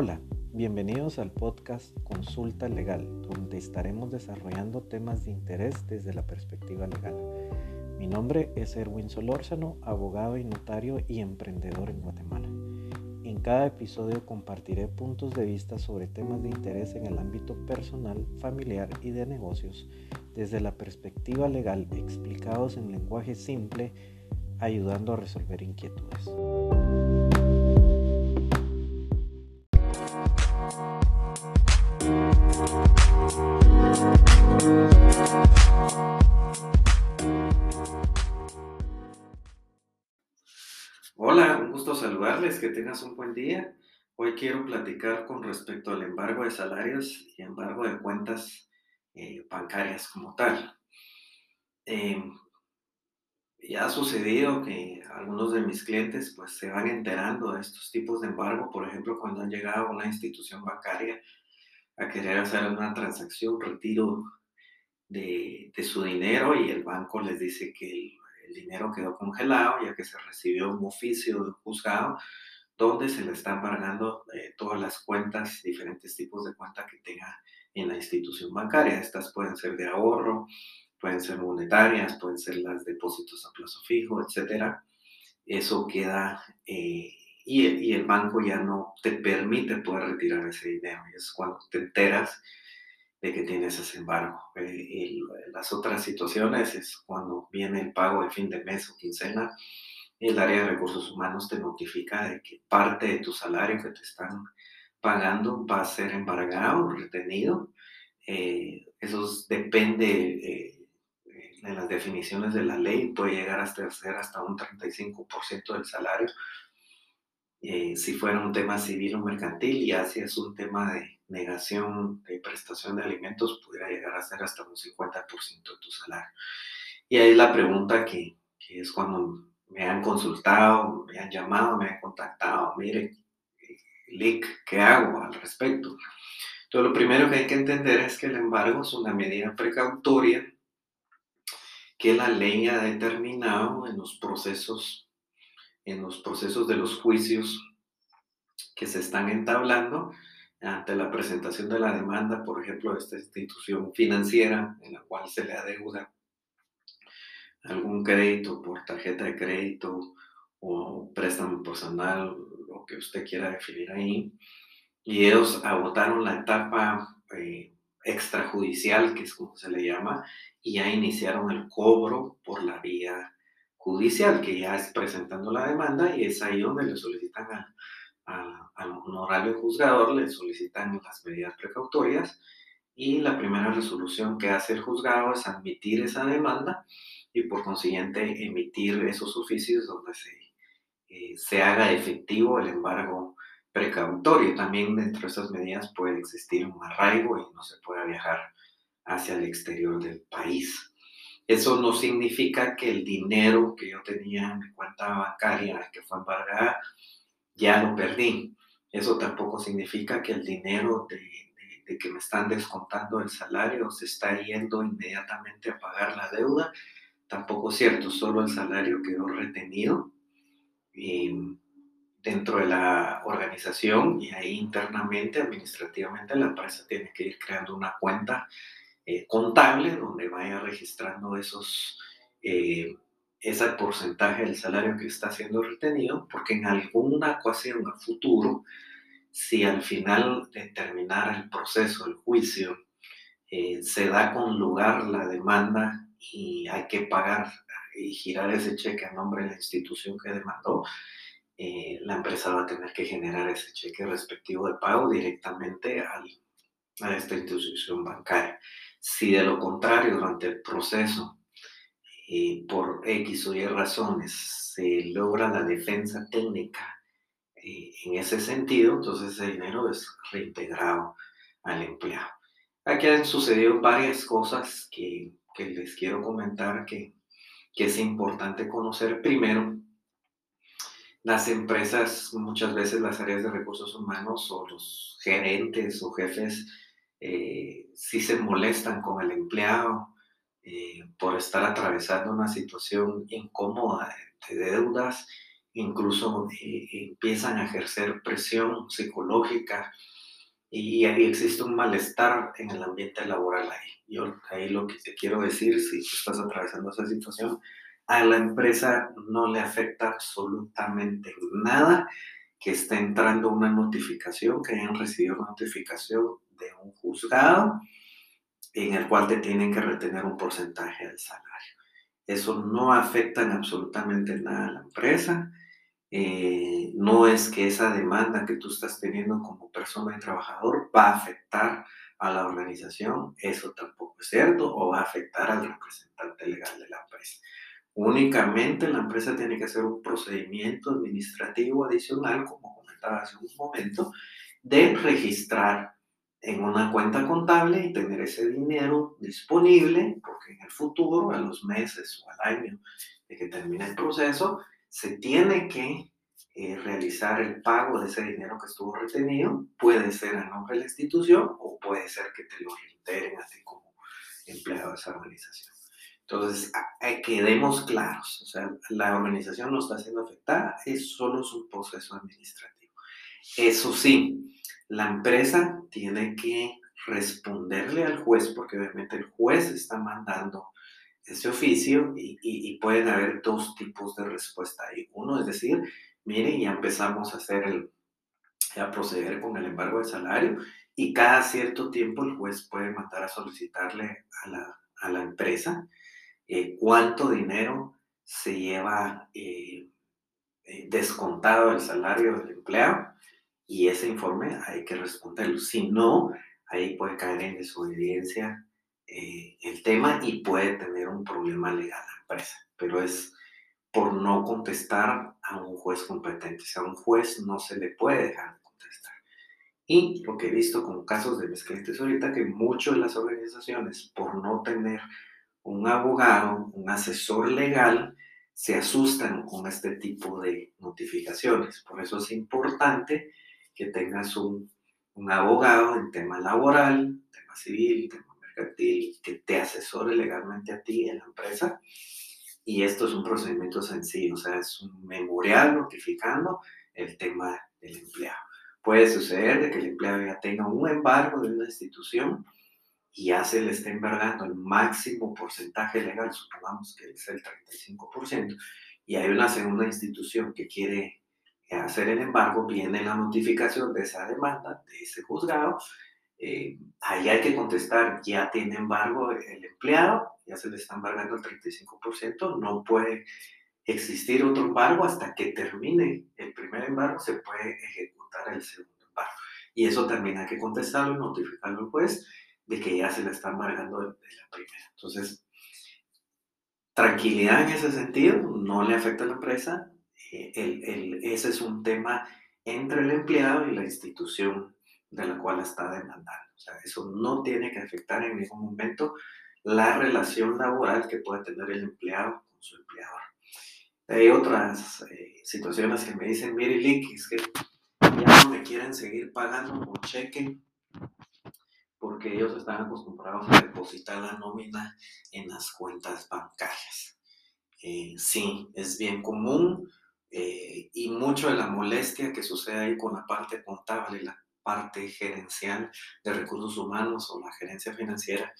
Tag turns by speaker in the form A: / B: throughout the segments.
A: Hola, bienvenidos al podcast Consulta Legal, donde estaremos desarrollando temas de interés desde la perspectiva legal. Mi nombre es Erwin Solórzano, abogado y notario y emprendedor en Guatemala. En cada episodio compartiré puntos de vista sobre temas de interés en el ámbito personal, familiar y de negocios desde la perspectiva legal explicados en lenguaje simple, ayudando a resolver inquietudes. Que tengas un buen día. Hoy quiero platicar con respecto al embargo de salarios y embargo de cuentas eh, bancarias como tal. Em, ya ha sucedido que algunos de mis clientes pues se van enterando de estos tipos de embargo, por ejemplo, cuando han llegado a una institución bancaria a querer hacer una transacción, retiro de, su dinero y el banco les dice que el, dinero quedó congelado ya que se recibió un oficio de juzgado donde se le están pagando eh, todas las cuentas, diferentes tipos de cuentas que tenga en la institución bancaria. Estas pueden ser de ahorro, pueden ser monetarias, pueden ser las depósitos a plazo fijo, etc. Eso queda eh, y, el banco ya no te permite poder retirar ese dinero. Y es cuando te enteras de que tienes ese embargo. Eh, las otras situaciones es cuando viene el pago de fin de mes o quincena, el área de recursos humanos te notifica de que parte de tu salario que te están pagando va a ser embargado, retenido. Eh, eso depende eh, de las definiciones de la ley, puede llegar hasta ser hasta un 35% del salario eh, si fuera un tema civil o mercantil, y si es un tema de negación de prestación de alimentos, pudiera llegar a ser hasta un 50% de tu salario. Y ahí la pregunta que, que, es cuando me han consultado, me han llamado, me han contactado, mire, Lick, ¿qué hago al respecto? Entonces, lo primero que hay que entender es que el embargo es una medida precautoria que la ley ha determinado en los procesos en los procesos de los juicios que se están entablando ante la presentación de la demanda, por ejemplo, de esta institución financiera en la cual se le adeuda algún crédito por tarjeta de crédito o préstamo personal, lo que usted quiera definir ahí. Y ellos agotaron la etapa eh, extrajudicial, que es como se le llama, y ya iniciaron el cobro por la vía judicial, que ya es presentando la demanda y es ahí donde le solicitan al honorario juzgador, le solicitan las medidas precautorias y la primera resolución que hace el juzgado es admitir esa demanda y por consiguiente emitir esos oficios donde se, eh, se haga efectivo el embargo precautorio. También dentro de esas medidas puede existir un arraigo y no se puede viajar hacia el exterior del país. Eso no significa que el dinero que yo tenía en mi cuenta bancaria que fue embargada ya lo perdí. Eso tampoco significa que el dinero de, que me están descontando el salario se está yendo inmediatamente a pagar la deuda. Tampoco es cierto, solo el salario quedó retenido dentro de la organización y ahí internamente, administrativamente, la empresa tiene que ir creando una cuenta eh, contable donde vaya registrando esos, eh, ese porcentaje del salario que está siendo retenido, porque en alguna ocasión a futuro, si al final de terminar el proceso, el juicio, eh, se da con lugar la demanda y hay que pagar y girar ese cheque a nombre de la institución que demandó, la empresa va a tener que generar ese cheque respectivo de pago directamente al, a esta institución bancaria. Si de lo contrario, durante el proceso, eh, por X o Y razones, se logra la defensa técnica eh, en ese sentido, entonces ese dinero es reintegrado al empleado. Aquí han sucedido varias cosas que, que les quiero comentar que, que es importante conocer. Primero, las empresas, muchas veces las áreas de recursos humanos o los gerentes o jefes eh, si se molestan con el empleado eh, por estar atravesando una situación incómoda de deudas incluso eh, empiezan a ejercer presión psicológica y ahí existe un malestar en el ambiente laboral ahí. Yo ahí lo que te quiero decir, si tú estás atravesando esa situación, a la empresa no le afecta absolutamente nada que esté entrando una notificación, que hayan recibido una notificación de un juzgado en el cual te tienen que retener un porcentaje del salario. Eso no afecta en absolutamente nada a la empresa. Eh, no es que esa demanda que tú estás teniendo como persona y trabajador va a afectar a la organización, eso tampoco es cierto, o va a afectar al representante legal de la empresa. Únicamente la empresa tiene que hacer un procedimiento administrativo adicional, como comentaba hace un momento, de registrar en una cuenta contable y tener ese dinero disponible, porque en el futuro, a los meses o al año de que termine el proceso, se tiene que eh, realizar el pago de ese dinero que estuvo retenido, puede ser a nombre de la institución o puede ser que te lo reiteren a ti como empleado de esa organización. Entonces, quedemos claros, o sea, la organización no está siendo afectada, es solo su proceso administrativo. Eso sí, la empresa tiene que responderle al juez, porque obviamente el juez está mandando ese oficio y, y, y pueden haber dos tipos de respuesta ahí. Uno es decir, miren, ya empezamos a hacer el, a proceder con el embargo de salario y cada cierto tiempo el juez puede mandar a solicitarle a la, a la empresa eh, cuánto dinero se lleva eh, eh, descontado del salario del empleado y ese informe hay que responderlo. Si no, ahí puede caer en desobediencia el tema y puede tener un problema legal la empresa, pero es por no contestar a un juez competente. O sea, a un juez no se le puede dejar de contestar. Y lo que he visto con casos de mis clientes ahorita, que muchas de las organizaciones, por no tener un abogado, un asesor legal, se asustan con este tipo de notificaciones. Por eso es importante que tengas un, un abogado en tema laboral, tema civil, tema mercantil, que te asesore legalmente a ti en la empresa y esto es un procedimiento sencillo, o sea, es un memorial notificando el tema del empleado. Puede suceder de que el empleado ya tenga un embargo de una institución y ya se le está embargando el máximo porcentaje legal, supongamos que es el 35%, y hay una segunda institución que quiere hacer el embargo, viene la notificación de esa demanda, de ese juzgado, eh, ahí hay que contestar, ya tiene embargo el empleado, ya se le está embargando el 35%, no puede existir otro embargo hasta que termine el primer embargo, se puede ejecutar el segundo embargo. Y eso también hay que contestarlo y notificarlo al juez de que ya se le está embargando de, la primera. Entonces, tranquilidad en ese sentido, no le afecta a la empresa, eh, el, el, ese es un tema entre el empleado y la institución de la cual está demandando. O sea, eso no tiene que afectar en ningún momento la relación laboral que puede tener el empleado con su empleador. Hay otras eh, situaciones que me dicen, mire, Lick, es que ya no me quieren seguir pagando con cheque porque ellos están acostumbrados a depositar la nómina en las cuentas bancarias. Eh, sí, es bien común eh, y mucho de la molestia que sucede ahí con la parte contable, la parte gerencial de recursos humanos o la gerencia financiera,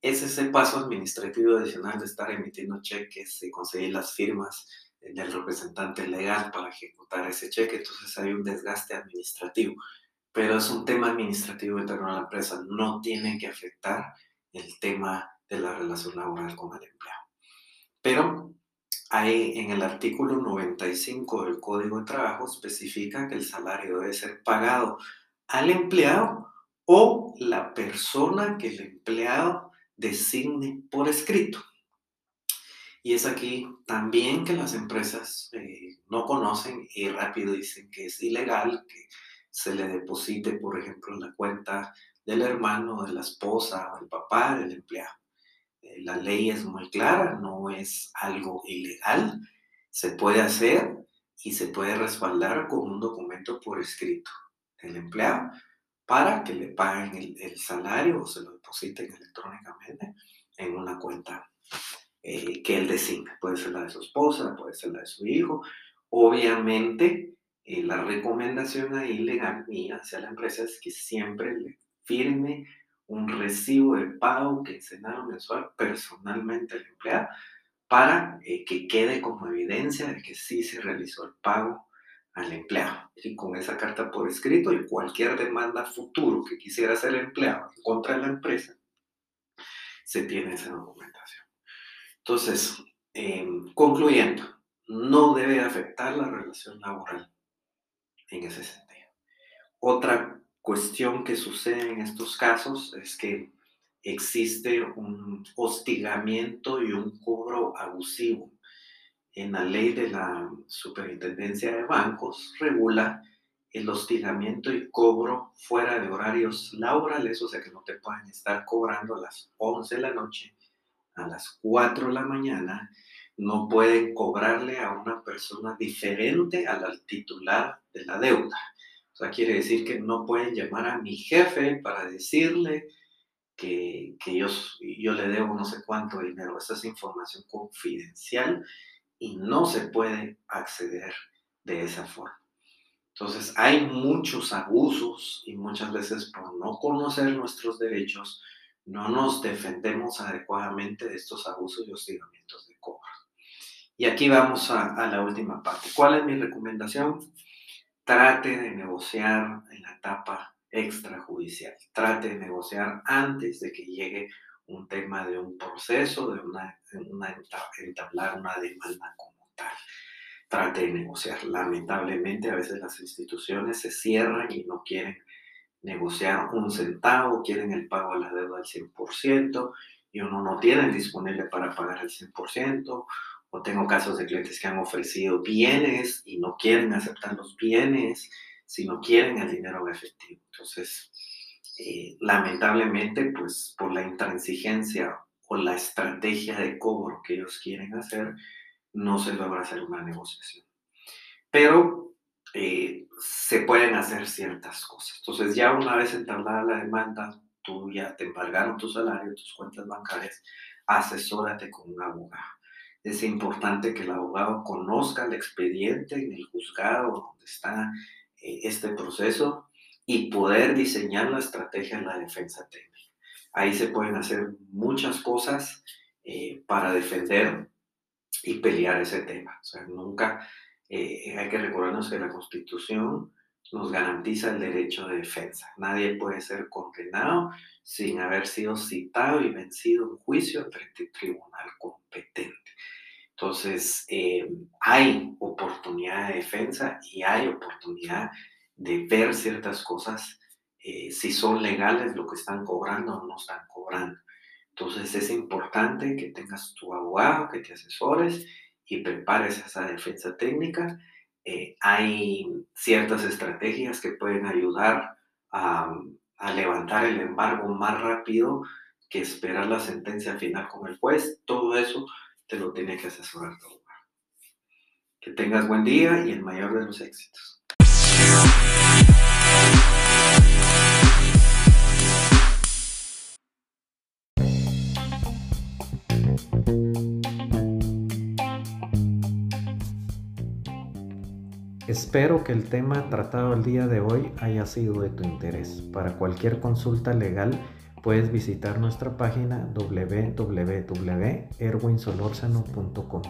A: es ese paso administrativo adicional de estar emitiendo cheques y conseguir las firmas del representante legal para ejecutar ese cheque. Entonces hay un desgaste administrativo, pero es un tema administrativo interno a la empresa. No tiene que afectar el tema de la relación laboral con el empleado. Pero hay en el artículo 95 del Código de Trabajo especifica que el salario debe ser pagado al empleado o la persona que el empleado designe por escrito. Y es aquí también que las empresas eh, no conocen y rápido dicen que es ilegal que se le deposite, por ejemplo, en la cuenta del hermano, de la esposa del papá del empleado. Eh, la ley es muy clara, no es algo ilegal, se puede hacer y se puede respaldar con un documento por escrito el empleado para que le paguen el, salario o se lo depositen electrónicamente en una cuenta eh, que él designe. Puede ser la de su esposa, puede ser la de su hijo Obviamente, eh, la recomendación ahí legal mía hacia la empresa es que siempre le firme un recibo de pago quincenal o mensual personalmente al empleado para eh, que quede como evidencia de que sí se realizó el pago al empleado. Y con esa carta por escrito y cualquier demanda futuro que quisiera hacer el empleado contra la empresa, se tiene esa documentación. Entonces, em, concluyendo, no debe afectar la relación laboral en ese sentido. Otra cuestión que sucede en estos casos es que existe un hostigamiento y un cobro abusivo. En la ley de la Superintendencia de Bancos regula el hostigamiento y cobro fuera de horarios laborales, o sea que no te pueden estar cobrando a las 11 de la noche, a las 4 de la mañana, no pueden cobrarle a una persona diferente al titular de la deuda. O sea, quiere decir que no pueden llamar a mi jefe para decirle que, yo, yo le debo no sé cuánto dinero. Esa es información confidencial y no se puede acceder de esa forma. Entonces, hay muchos abusos y muchas veces por no conocer nuestros derechos, no nos defendemos adecuadamente de estos abusos y hostigamientos de cobro. Y aquí vamos a, a, la última parte. ¿Cuál es mi recomendación? Trate de negociar en la etapa extrajudicial. Trate de negociar antes de que llegue un tema de un proceso, de una, una entablar una demanda como tal. Trate de negociar. Lamentablemente a veces las instituciones se cierran y no quieren negociar un centavo, quieren el pago de la deuda al 100% y uno no tiene disponible para pagar el 100% o tengo casos de clientes que han ofrecido bienes y no quieren aceptar los bienes, sino quieren el dinero efectivo. Entonces, eh, lamentablemente, pues por la intransigencia o la estrategia de cobro que ellos quieren hacer, no se logra hacer una negociación. Pero eh, se pueden hacer ciertas cosas. Entonces, ya una vez entablada la demanda, tú ya te embargaron tu salario, tus cuentas bancarias, asesórate con un abogado es importante que el abogado conozca el expediente en el juzgado donde está eh, este proceso y poder diseñar la estrategia en la defensa técnica. Ahí se pueden hacer muchas cosas eh, para defender y pelear ese tema. O sea, nunca eh, hay que recordarnos que la Constitución nos garantiza el derecho de defensa. Nadie puede ser condenado sin haber sido citado y vencido en juicio frente al tribunal competente. Entonces, eh, hay oportunidad de defensa y hay oportunidad de ver ciertas cosas, eh, si son legales lo que están cobrando o no están cobrando. Entonces, es importante que tengas tu abogado, que te asesores y prepares esa defensa técnica. Eh, hay ciertas estrategias que pueden ayudar a, a levantar el embargo más rápido que esperar la sentencia final con el juez. Todo eso te lo tiene que asesorar todo. Que tengas buen día y el mayor de los éxitos. Espero que el tema tratado el día de hoy haya sido de tu interés. Para cualquier consulta legal, puedes visitar nuestra página www.erwinsolorzano.com.